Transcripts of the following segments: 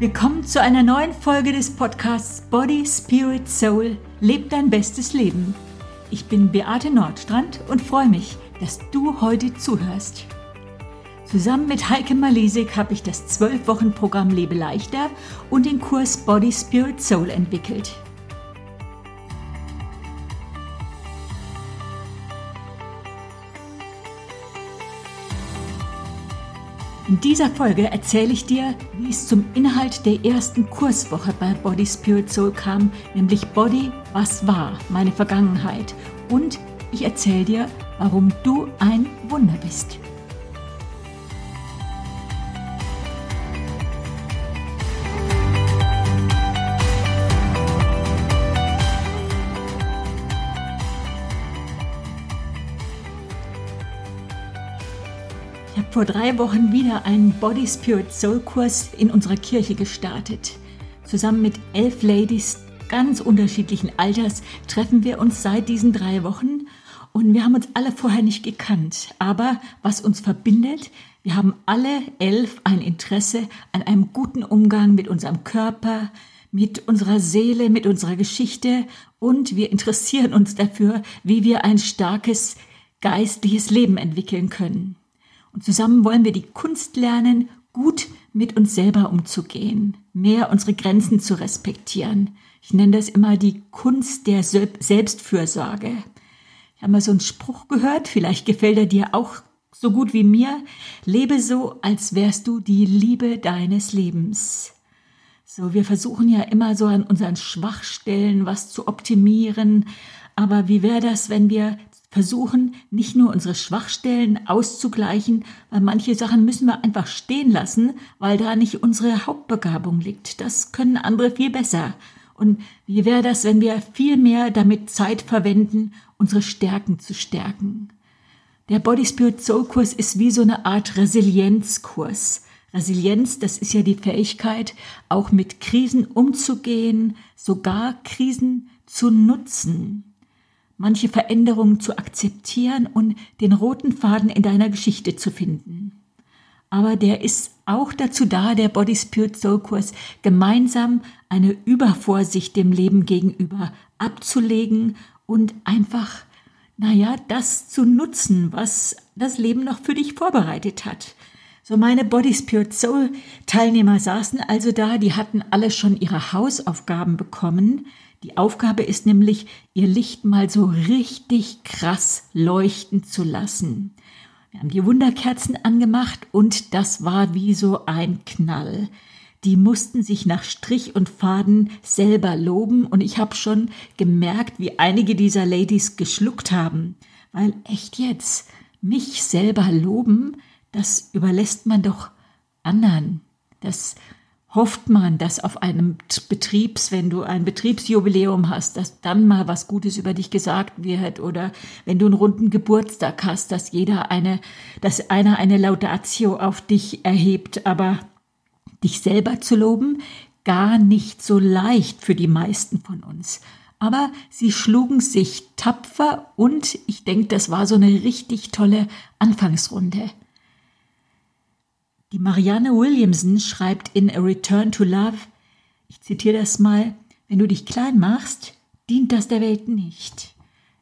Willkommen zu einer neuen Folge des Podcasts Body, Spirit, Soul. Leb dein bestes Leben. Ich bin Beate Nordstrand und freue mich, dass du heute zuhörst. Zusammen mit Heike Malesik habe ich das 12-Wochen-Programm Lebe leichter und den Kurs Body, Spirit, Soul entwickelt. In dieser Folge erzähle ich dir, wie es zum Inhalt der ersten Kurswoche bei Body Spirit Soul kam, nämlich Body, was war, meine Vergangenheit. Und ich erzähle dir, warum du ein Wunder bist. Vor drei Wochen wieder einen Body Spirit Soul Kurs in unserer Kirche gestartet. Zusammen mit elf Ladies ganz unterschiedlichen Alters treffen wir uns seit diesen drei Wochen und wir haben uns alle vorher nicht gekannt. Aber was uns verbindet, wir haben alle elf ein Interesse an einem guten Umgang mit unserem Körper, mit unserer Seele, mit unserer Geschichte und wir interessieren uns dafür, wie wir ein starkes geistliches Leben entwickeln können. Und zusammen wollen wir die Kunst lernen, gut mit uns selber umzugehen, mehr unsere Grenzen zu respektieren. Ich nenne das immer die Kunst der Selbstfürsorge. Ich habe mal so einen Spruch gehört, vielleicht gefällt er dir auch so gut wie mir. Lebe so, als wärst du die Liebe deines Lebens. So, wir versuchen ja immer so an unseren Schwachstellen was zu optimieren. Aber wie wäre das, wenn wir versuchen, nicht nur unsere Schwachstellen auszugleichen, weil manche Sachen müssen wir einfach stehen lassen, weil da nicht unsere Hauptbegabung liegt. Das können andere viel besser. Und wie wäre das, wenn wir viel mehr damit Zeit verwenden, unsere Stärken zu stärken? Der Body Spirit Soul Kurs ist wie so eine Art Resilienzkurs. Resilienz, das ist ja die Fähigkeit, auch mit Krisen umzugehen, sogar Krisen zu nutzen manche Veränderungen zu akzeptieren und den roten Faden in deiner Geschichte zu finden. Aber der ist auch dazu da, der Body Spirit Soul Kurs, gemeinsam eine Übervorsicht dem Leben gegenüber abzulegen und einfach, naja, das zu nutzen, was das Leben noch für dich vorbereitet hat. So meine Body Spirit Soul Teilnehmer saßen also da, die hatten alle schon ihre Hausaufgaben bekommen, die Aufgabe ist nämlich, ihr Licht mal so richtig krass leuchten zu lassen. Wir haben die Wunderkerzen angemacht und das war wie so ein Knall. Die mussten sich nach Strich und Faden selber loben und ich habe schon gemerkt, wie einige dieser Ladies geschluckt haben. Weil echt jetzt, mich selber loben, das überlässt man doch anderen. Das hofft man, dass auf einem Betriebs, wenn du ein Betriebsjubiläum hast, dass dann mal was Gutes über dich gesagt wird oder wenn du einen runden Geburtstag hast, dass jeder eine, dass einer eine Laudatio auf dich erhebt, aber dich selber zu loben, gar nicht so leicht für die meisten von uns. Aber sie schlugen sich tapfer und ich denke, das war so eine richtig tolle Anfangsrunde. Die Marianne Williamson schreibt in A Return to Love, ich zitiere das mal, wenn du dich klein machst, dient das der Welt nicht.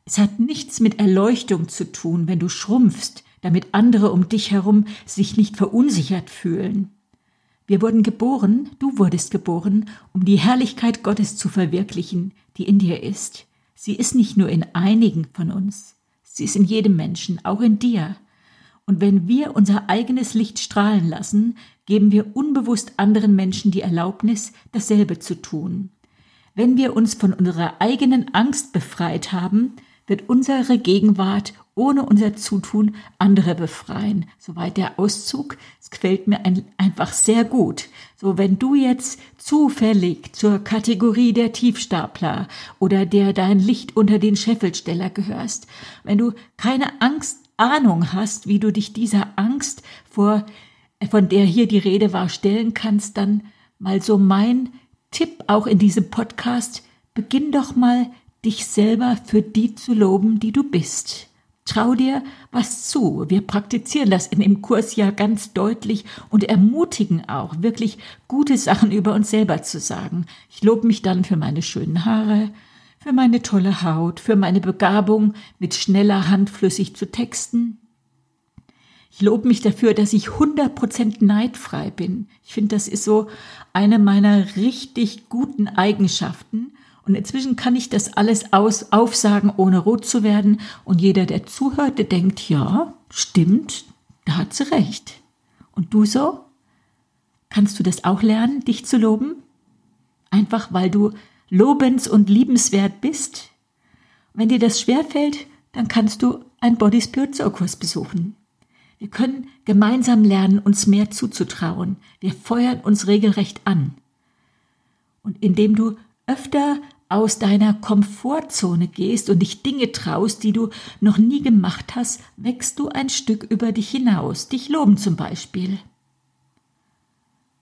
Es hat nichts mit Erleuchtung zu tun, wenn du schrumpfst, damit andere um dich herum sich nicht verunsichert fühlen. Wir wurden geboren, du wurdest geboren, um die Herrlichkeit Gottes zu verwirklichen, die in dir ist. Sie ist nicht nur in einigen von uns, sie ist in jedem Menschen, auch in dir. Und wenn wir unser eigenes Licht strahlen lassen, geben wir unbewusst anderen Menschen die Erlaubnis, dasselbe zu tun. Wenn wir uns von unserer eigenen Angst befreit haben, wird unsere Gegenwart ohne unser Zutun andere befreien. Soweit der Auszug. Es gefällt mir ein, einfach sehr gut. So, wenn du jetzt zufällig zur Kategorie der Tiefstapler oder der dein Licht unter den Scheffelsteller gehörst, wenn du keine Angst Ahnung hast, wie du dich dieser Angst vor, von der hier die Rede war, stellen kannst, dann mal so mein Tipp auch in diesem Podcast, beginn doch mal dich selber für die zu loben, die du bist. Trau dir was zu. Wir praktizieren das in dem Kurs ja ganz deutlich und ermutigen auch, wirklich gute Sachen über uns selber zu sagen. Ich lobe mich dann für meine schönen Haare, für meine tolle Haut, für meine Begabung, mit schneller Hand flüssig zu texten. Ich lobe mich dafür, dass ich 100% neidfrei bin. Ich finde, das ist so eine meiner richtig guten Eigenschaften. Und inzwischen kann ich das alles aus, aufsagen, ohne rot zu werden. Und jeder, der zuhört, der denkt, ja, stimmt, da hat sie recht. Und du so? Kannst du das auch lernen, dich zu loben? Einfach weil du lobens- und liebenswert bist? Wenn dir das schwerfällt, dann kannst du einen Body Spirit Kurs besuchen. Wir können gemeinsam lernen, uns mehr zuzutrauen. Wir feuern uns regelrecht an. Und indem du öfter aus deiner Komfortzone gehst und dich Dinge traust, die du noch nie gemacht hast, wächst du ein Stück über dich hinaus. Dich loben zum Beispiel.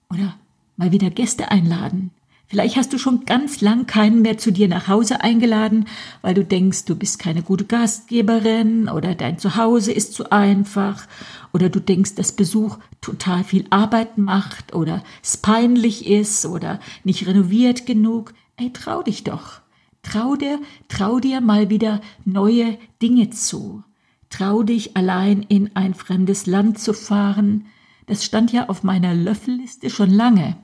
Oder mal wieder Gäste einladen. Vielleicht hast du schon ganz lang keinen mehr zu dir nach Hause eingeladen, weil du denkst, du bist keine gute Gastgeberin oder dein Zuhause ist zu einfach oder du denkst, dass Besuch total viel Arbeit macht oder es peinlich ist oder nicht renoviert genug. Ey, trau dich doch. Trau dir, trau dir mal wieder neue Dinge zu. Trau dich allein in ein fremdes Land zu fahren. Das stand ja auf meiner Löffelliste schon lange.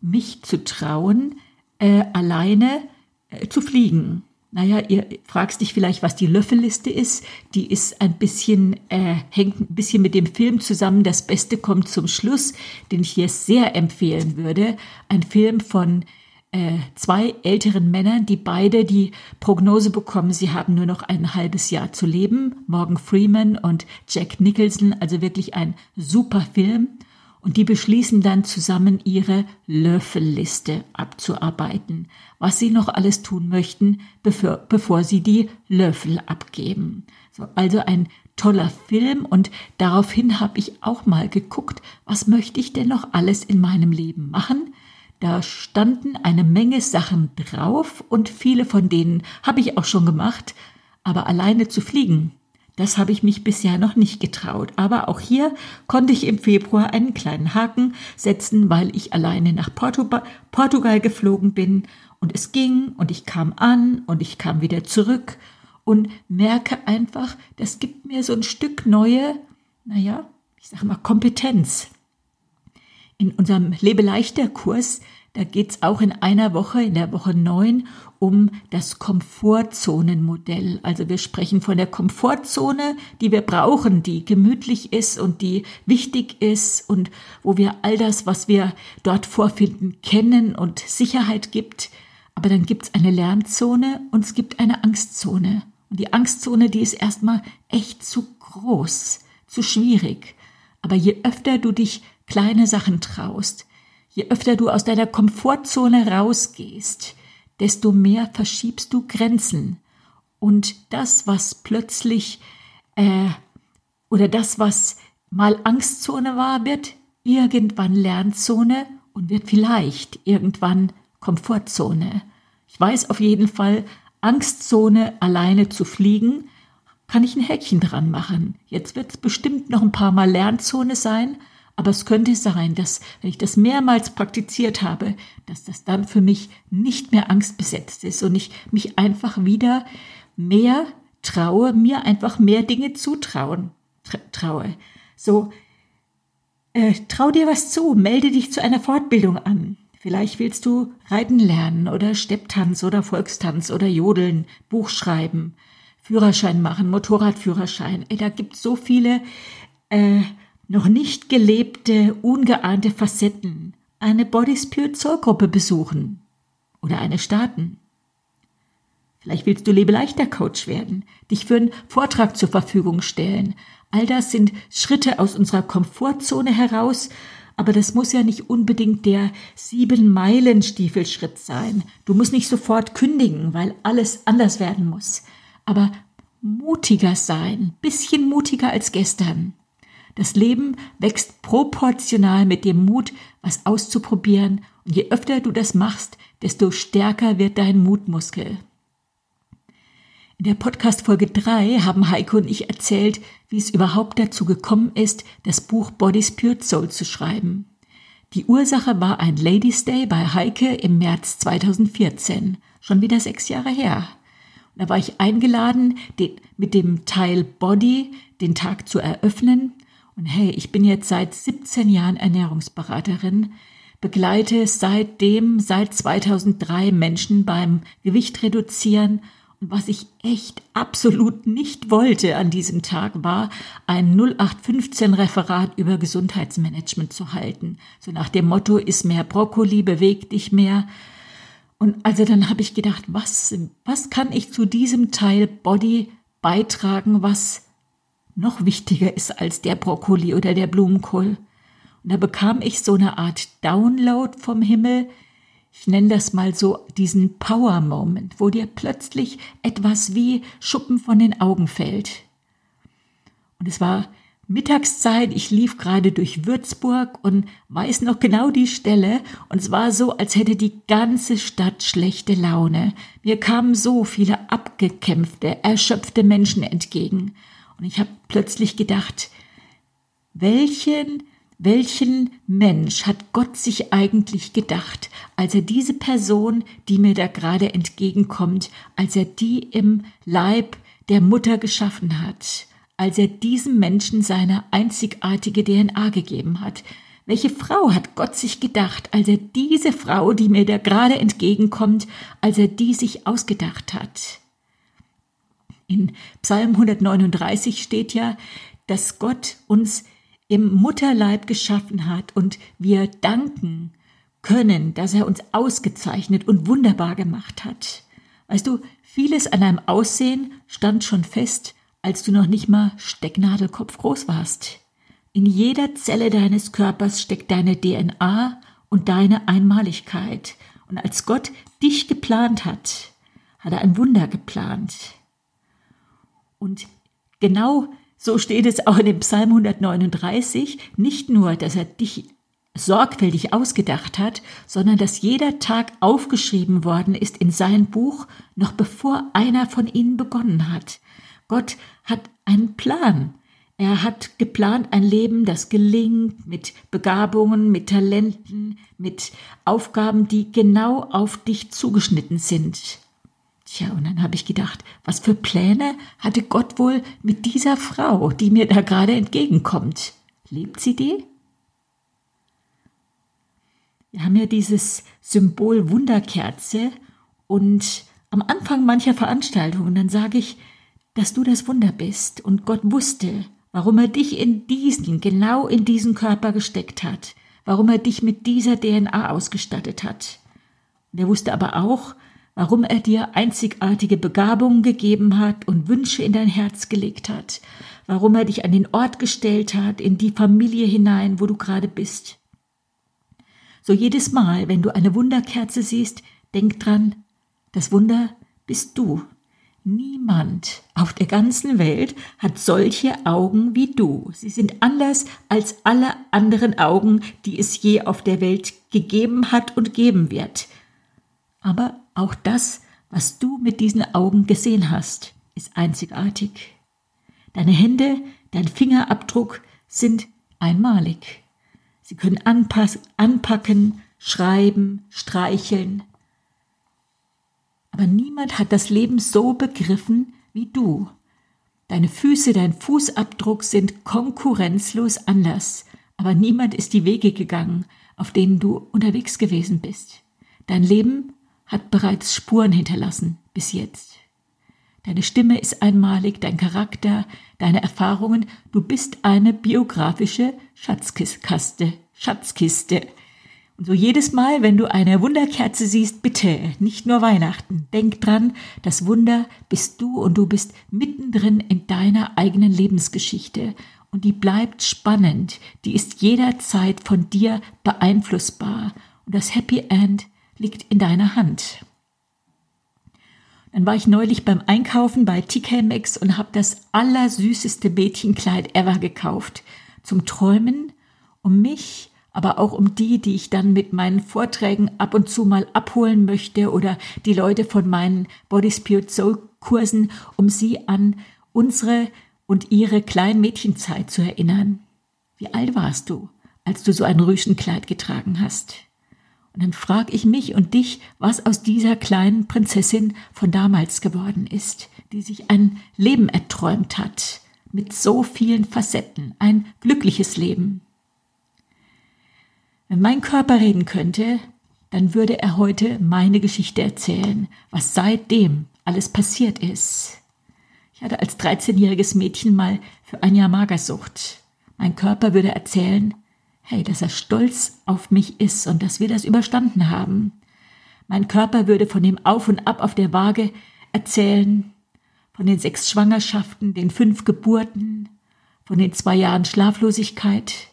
Mich zu trauen, äh, alleine äh, zu fliegen. Naja, ihr fragst dich vielleicht, was die Löffelliste ist. Die ist ein bisschen, äh, hängt ein bisschen mit dem Film zusammen. Das Beste kommt zum Schluss, den ich hier sehr empfehlen würde. Ein Film von äh, zwei älteren Männern, die beide die Prognose bekommen, sie haben nur noch ein halbes Jahr zu leben. Morgan Freeman und Jack Nicholson, also wirklich ein super Film. Und die beschließen dann zusammen ihre Löffelliste abzuarbeiten, was sie noch alles tun möchten, bevor, bevor sie die Löffel abgeben. So, also ein toller Film und daraufhin habe ich auch mal geguckt, was möchte ich denn noch alles in meinem Leben machen? Da standen eine Menge Sachen drauf und viele von denen habe ich auch schon gemacht, aber alleine zu fliegen, das habe ich mich bisher noch nicht getraut. Aber auch hier konnte ich im Februar einen kleinen Haken setzen, weil ich alleine nach Portugal, Portugal geflogen bin und es ging und ich kam an und ich kam wieder zurück und merke einfach, das gibt mir so ein Stück neue, naja, ich sage mal Kompetenz in unserem Lebeleichter-Kurs, da geht's auch in einer Woche, in der Woche neun, um das Komfortzonenmodell. Also wir sprechen von der Komfortzone, die wir brauchen, die gemütlich ist und die wichtig ist und wo wir all das, was wir dort vorfinden, kennen und Sicherheit gibt. Aber dann gibt's eine Lernzone und es gibt eine Angstzone. Und die Angstzone, die ist erstmal echt zu groß, zu schwierig. Aber je öfter du dich kleine Sachen traust, je öfter du aus deiner Komfortzone rausgehst, desto mehr verschiebst du Grenzen. Und das, was plötzlich äh, oder das, was mal Angstzone war, wird irgendwann Lernzone und wird vielleicht irgendwann Komfortzone. Ich weiß auf jeden Fall, Angstzone alleine zu fliegen, kann ich ein Häkchen dran machen. Jetzt wird es bestimmt noch ein paar Mal Lernzone sein, aber es könnte sein, dass, wenn ich das mehrmals praktiziert habe, dass das dann für mich nicht mehr angstbesetzt ist und ich mich einfach wieder mehr traue, mir einfach mehr Dinge zutrauen, traue. So, äh, trau dir was zu, melde dich zu einer Fortbildung an. Vielleicht willst du Reiten lernen oder Stepptanz oder Volkstanz oder Jodeln, Buch schreiben, Führerschein machen, Motorradführerschein. Ey, da gibt so viele äh, noch nicht gelebte, ungeahnte Facetten eine Body Spirit Soul Gruppe besuchen oder eine starten. Vielleicht willst du Lebeleichter Coach werden, dich für einen Vortrag zur Verfügung stellen. All das sind Schritte aus unserer Komfortzone heraus, aber das muss ja nicht unbedingt der sieben Meilen Stiefelschritt sein. Du musst nicht sofort kündigen, weil alles anders werden muss. Aber mutiger sein, bisschen mutiger als gestern. Das Leben wächst proportional mit dem Mut, was auszuprobieren, und je öfter du das machst, desto stärker wird dein Mutmuskel. In der Podcast Folge 3 haben Heiko und ich erzählt, wie es überhaupt dazu gekommen ist, das Buch Body Spirit Soul zu schreiben. Die Ursache war ein Ladies Day bei Heike im März 2014, schon wieder sechs Jahre her. Und da war ich eingeladen, den, mit dem Teil Body den Tag zu eröffnen. Und hey, ich bin jetzt seit 17 Jahren Ernährungsberaterin, begleite seitdem, seit 2003 Menschen beim Gewicht reduzieren was ich echt absolut nicht wollte an diesem Tag war, ein 0815 Referat über Gesundheitsmanagement zu halten. So nach dem Motto, ist mehr Brokkoli, beweg dich mehr. Und also dann habe ich gedacht, was, was kann ich zu diesem Teil Body beitragen, was noch wichtiger ist als der Brokkoli oder der Blumenkohl? Und da bekam ich so eine Art Download vom Himmel, ich nenne das mal so diesen Power Moment, wo dir plötzlich etwas wie Schuppen von den Augen fällt. Und es war Mittagszeit, ich lief gerade durch Würzburg und weiß noch genau die Stelle und es war so, als hätte die ganze Stadt schlechte Laune. Mir kamen so viele abgekämpfte, erschöpfte Menschen entgegen und ich habe plötzlich gedacht, welchen welchen Mensch hat Gott sich eigentlich gedacht, als er diese Person, die mir da gerade entgegenkommt, als er die im Leib der Mutter geschaffen hat, als er diesem Menschen seine einzigartige DNA gegeben hat. Welche Frau hat Gott sich gedacht, als er diese Frau, die mir da gerade entgegenkommt, als er die sich ausgedacht hat? In Psalm 139 steht ja, dass Gott uns im Mutterleib geschaffen hat und wir danken können, dass er uns ausgezeichnet und wunderbar gemacht hat. Weißt du, vieles an deinem Aussehen stand schon fest, als du noch nicht mal Stecknadelkopf groß warst. In jeder Zelle deines Körpers steckt deine DNA und deine Einmaligkeit. Und als Gott dich geplant hat, hat er ein Wunder geplant. Und genau so steht es auch in dem Psalm 139, nicht nur, dass er dich sorgfältig ausgedacht hat, sondern dass jeder Tag aufgeschrieben worden ist in sein Buch, noch bevor einer von ihnen begonnen hat. Gott hat einen Plan. Er hat geplant ein Leben, das gelingt mit Begabungen, mit Talenten, mit Aufgaben, die genau auf dich zugeschnitten sind. Tja, und dann habe ich gedacht, was für Pläne hatte Gott wohl mit dieser Frau, die mir da gerade entgegenkommt? Lebt sie die? Wir haben ja dieses Symbol Wunderkerze und am Anfang mancher Veranstaltungen, dann sage ich, dass du das Wunder bist und Gott wusste, warum er dich in diesen, genau in diesen Körper gesteckt hat, warum er dich mit dieser DNA ausgestattet hat. Und er wusste aber auch, warum er dir einzigartige Begabungen gegeben hat und Wünsche in dein Herz gelegt hat, warum er dich an den Ort gestellt hat, in die Familie hinein, wo du gerade bist. So jedes Mal, wenn du eine Wunderkerze siehst, denk dran, das Wunder bist du. Niemand auf der ganzen Welt hat solche Augen wie du. Sie sind anders als alle anderen Augen, die es je auf der Welt gegeben hat und geben wird. Aber auch das, was du mit diesen Augen gesehen hast, ist einzigartig. Deine Hände, dein Fingerabdruck sind einmalig. Sie können anpacken, schreiben, streicheln. Aber niemand hat das Leben so begriffen wie du. Deine Füße, dein Fußabdruck sind konkurrenzlos anders, aber niemand ist die Wege gegangen, auf denen du unterwegs gewesen bist. Dein Leben hat bereits Spuren hinterlassen bis jetzt. Deine Stimme ist einmalig, dein Charakter, deine Erfahrungen, du bist eine biografische Schatzkiste, Schatzkiste. Und so jedes Mal, wenn du eine Wunderkerze siehst, bitte, nicht nur Weihnachten, denk dran, das Wunder bist du und du bist mittendrin in deiner eigenen Lebensgeschichte. Und die bleibt spannend, die ist jederzeit von dir beeinflussbar. Und das Happy End liegt in deiner Hand. Dann war ich neulich beim Einkaufen bei TK Maxx und habe das allersüßeste Mädchenkleid ever gekauft. Zum Träumen, um mich, aber auch um die, die ich dann mit meinen Vorträgen ab und zu mal abholen möchte oder die Leute von meinen Body Spirit Soul Kursen, um sie an unsere und ihre kleinen Mädchenzeit zu erinnern. Wie alt warst du, als du so ein Rüschenkleid getragen hast? Und dann frag ich mich und dich, was aus dieser kleinen Prinzessin von damals geworden ist, die sich ein Leben erträumt hat, mit so vielen Facetten, ein glückliches Leben. Wenn mein Körper reden könnte, dann würde er heute meine Geschichte erzählen, was seitdem alles passiert ist. Ich hatte als 13-jähriges Mädchen mal für ein Jahr Magersucht. Mein Körper würde erzählen, hey, dass er stolz auf mich ist und dass wir das überstanden haben. Mein Körper würde von dem Auf und Ab auf der Waage erzählen, von den sechs Schwangerschaften, den fünf Geburten, von den zwei Jahren Schlaflosigkeit.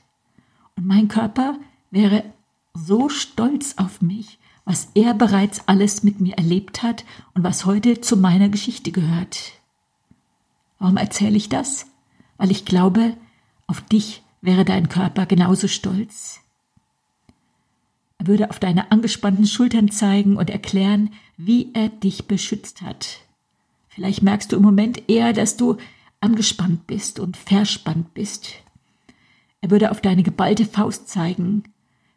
Und mein Körper wäre so stolz auf mich, was er bereits alles mit mir erlebt hat und was heute zu meiner Geschichte gehört. Warum erzähle ich das? Weil ich glaube, auf dich wäre dein Körper genauso stolz. Er würde auf deine angespannten Schultern zeigen und erklären, wie er dich beschützt hat. Vielleicht merkst du im Moment eher, dass du angespannt bist und verspannt bist. Er würde auf deine geballte Faust zeigen,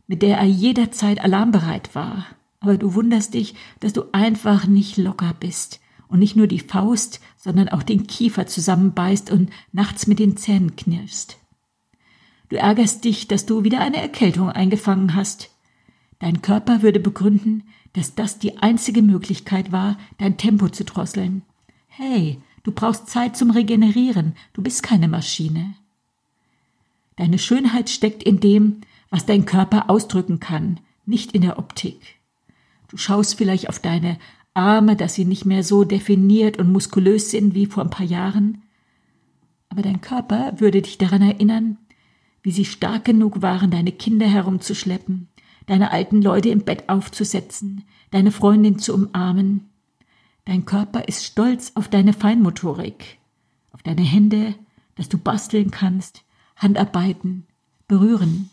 mit der er jederzeit alarmbereit war. Aber du wunderst dich, dass du einfach nicht locker bist und nicht nur die Faust, sondern auch den Kiefer zusammenbeißt und nachts mit den Zähnen knirschst. Du ärgerst dich, dass du wieder eine Erkältung eingefangen hast. Dein Körper würde begründen, dass das die einzige Möglichkeit war, dein Tempo zu drosseln. Hey, du brauchst Zeit zum Regenerieren, du bist keine Maschine. Deine Schönheit steckt in dem, was dein Körper ausdrücken kann, nicht in der Optik. Du schaust vielleicht auf deine Arme, dass sie nicht mehr so definiert und muskulös sind wie vor ein paar Jahren. Aber dein Körper würde dich daran erinnern, wie sie stark genug waren, deine Kinder herumzuschleppen, deine alten Leute im Bett aufzusetzen, deine Freundin zu umarmen. Dein Körper ist stolz auf deine Feinmotorik, auf deine Hände, dass du basteln kannst, Handarbeiten, berühren.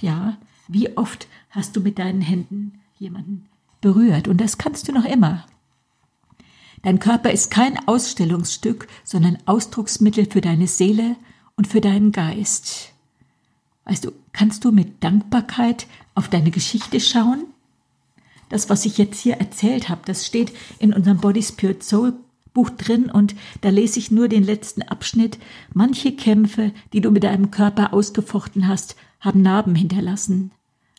Ja, wie oft hast du mit deinen Händen jemanden berührt und das kannst du noch immer. Dein Körper ist kein Ausstellungsstück, sondern Ausdrucksmittel für deine Seele und für deinen Geist. Weißt du, kannst du mit Dankbarkeit auf deine Geschichte schauen? Das, was ich jetzt hier erzählt habe, das steht in unserem Body Spirit Soul Buch drin und da lese ich nur den letzten Abschnitt. Manche Kämpfe, die du mit deinem Körper ausgefochten hast, haben Narben hinterlassen.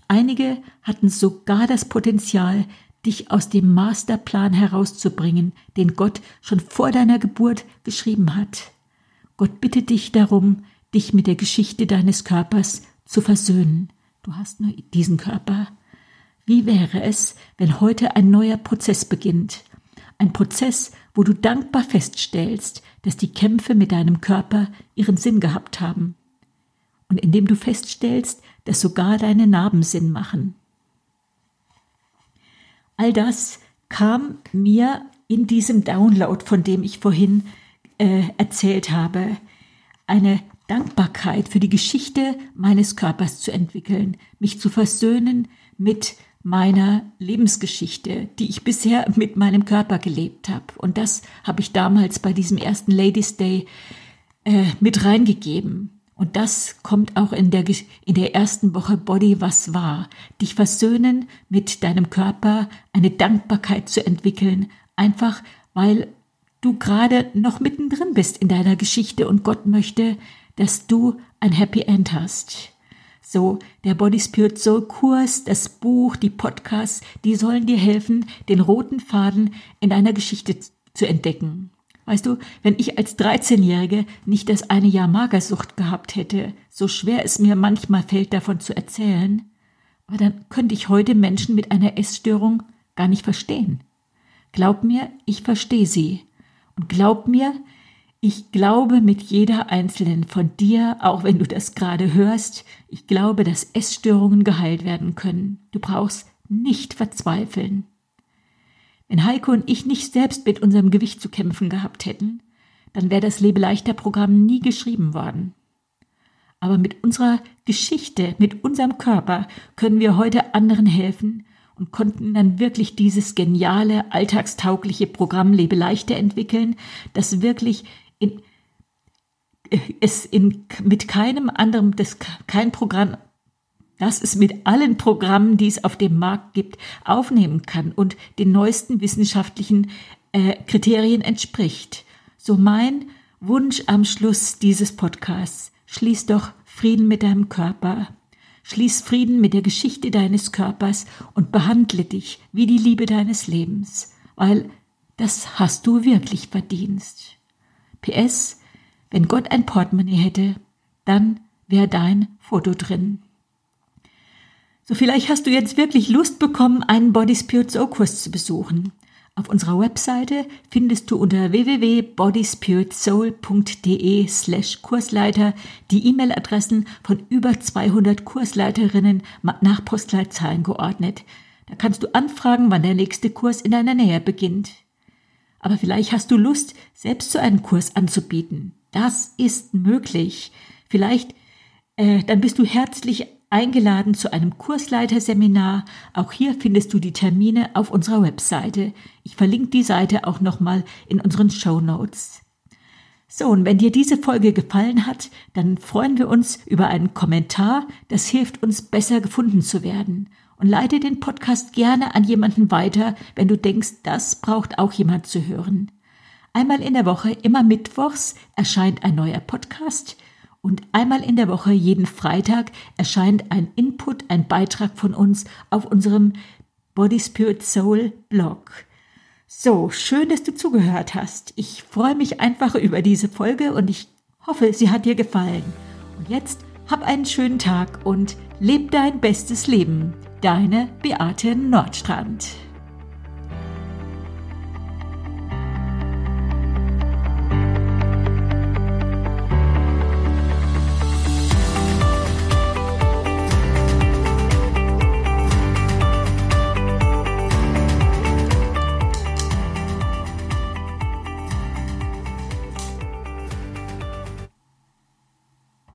Einige hatten sogar das Potenzial, dich aus dem Masterplan herauszubringen, den Gott schon vor deiner Geburt geschrieben hat. Gott bittet dich darum, dich mit der Geschichte deines Körpers zu versöhnen. Du hast nur diesen Körper. Wie wäre es, wenn heute ein neuer Prozess beginnt? Ein Prozess, wo du dankbar feststellst, dass die Kämpfe mit deinem Körper ihren Sinn gehabt haben. Und indem du feststellst, dass sogar deine Narben Sinn machen. All das kam mir in diesem Download, von dem ich vorhin äh, erzählt habe. Eine Dankbarkeit für die Geschichte meines Körpers zu entwickeln, mich zu versöhnen mit meiner Lebensgeschichte, die ich bisher mit meinem Körper gelebt habe. Und das habe ich damals bei diesem ersten Ladies Day äh, mit reingegeben. Und das kommt auch in der, in der ersten Woche Body was war. Dich versöhnen mit deinem Körper, eine Dankbarkeit zu entwickeln, einfach weil du gerade noch mittendrin bist in deiner Geschichte und Gott möchte, dass du ein Happy End hast. So, der Body Spirit Soul Kurs, das Buch, die Podcasts, die sollen dir helfen, den roten Faden in deiner Geschichte zu entdecken. Weißt du, wenn ich als 13-Jährige nicht das eine Jahr Magersucht gehabt hätte, so schwer es mir manchmal fällt, davon zu erzählen, aber dann könnte ich heute Menschen mit einer Essstörung gar nicht verstehen. Glaub mir, ich verstehe sie. Und glaub mir, ich glaube mit jeder einzelnen von dir, auch wenn du das gerade hörst, ich glaube, dass Essstörungen geheilt werden können. Du brauchst nicht verzweifeln. Wenn Heiko und ich nicht selbst mit unserem Gewicht zu kämpfen gehabt hätten, dann wäre das Lebeleichter Programm nie geschrieben worden. Aber mit unserer Geschichte, mit unserem Körper können wir heute anderen helfen und konnten dann wirklich dieses geniale, alltagstaugliche Programm Lebe leichter entwickeln, das wirklich in, es in, mit keinem anderen, das, kein Programm, das es mit allen Programmen, die es auf dem Markt gibt, aufnehmen kann und den neuesten wissenschaftlichen äh, Kriterien entspricht. So mein Wunsch am Schluss dieses Podcasts. Schließ doch Frieden mit deinem Körper. Schließ Frieden mit der Geschichte deines Körpers und behandle dich wie die Liebe deines Lebens, weil das hast du wirklich verdient. PS, wenn Gott ein Portemonnaie hätte, dann wäre dein Foto drin. So vielleicht hast du jetzt wirklich Lust bekommen, einen Body Spirit Soul Kurs zu besuchen. Auf unserer Webseite findest du unter www.bodyspiritsoul.de slash Kursleiter die E-Mail-Adressen von über 200 Kursleiterinnen nach Postleitzahlen geordnet. Da kannst du anfragen, wann der nächste Kurs in deiner Nähe beginnt. Aber vielleicht hast du Lust, selbst so einen Kurs anzubieten. Das ist möglich. Vielleicht, äh, dann bist du herzlich eingeladen zu einem Kursleiterseminar. Auch hier findest du die Termine auf unserer Webseite. Ich verlinke die Seite auch nochmal in unseren Show Notes. So, und wenn dir diese Folge gefallen hat, dann freuen wir uns über einen Kommentar. Das hilft uns besser gefunden zu werden. Und leite den Podcast gerne an jemanden weiter, wenn du denkst, das braucht auch jemand zu hören. Einmal in der Woche, immer mittwochs, erscheint ein neuer Podcast. Und einmal in der Woche, jeden Freitag, erscheint ein Input, ein Beitrag von uns auf unserem Body Spirit Soul Blog. So, schön, dass du zugehört hast. Ich freue mich einfach über diese Folge und ich hoffe, sie hat dir gefallen. Und jetzt hab einen schönen Tag und leb dein bestes Leben. Deine Beate Nordstrand.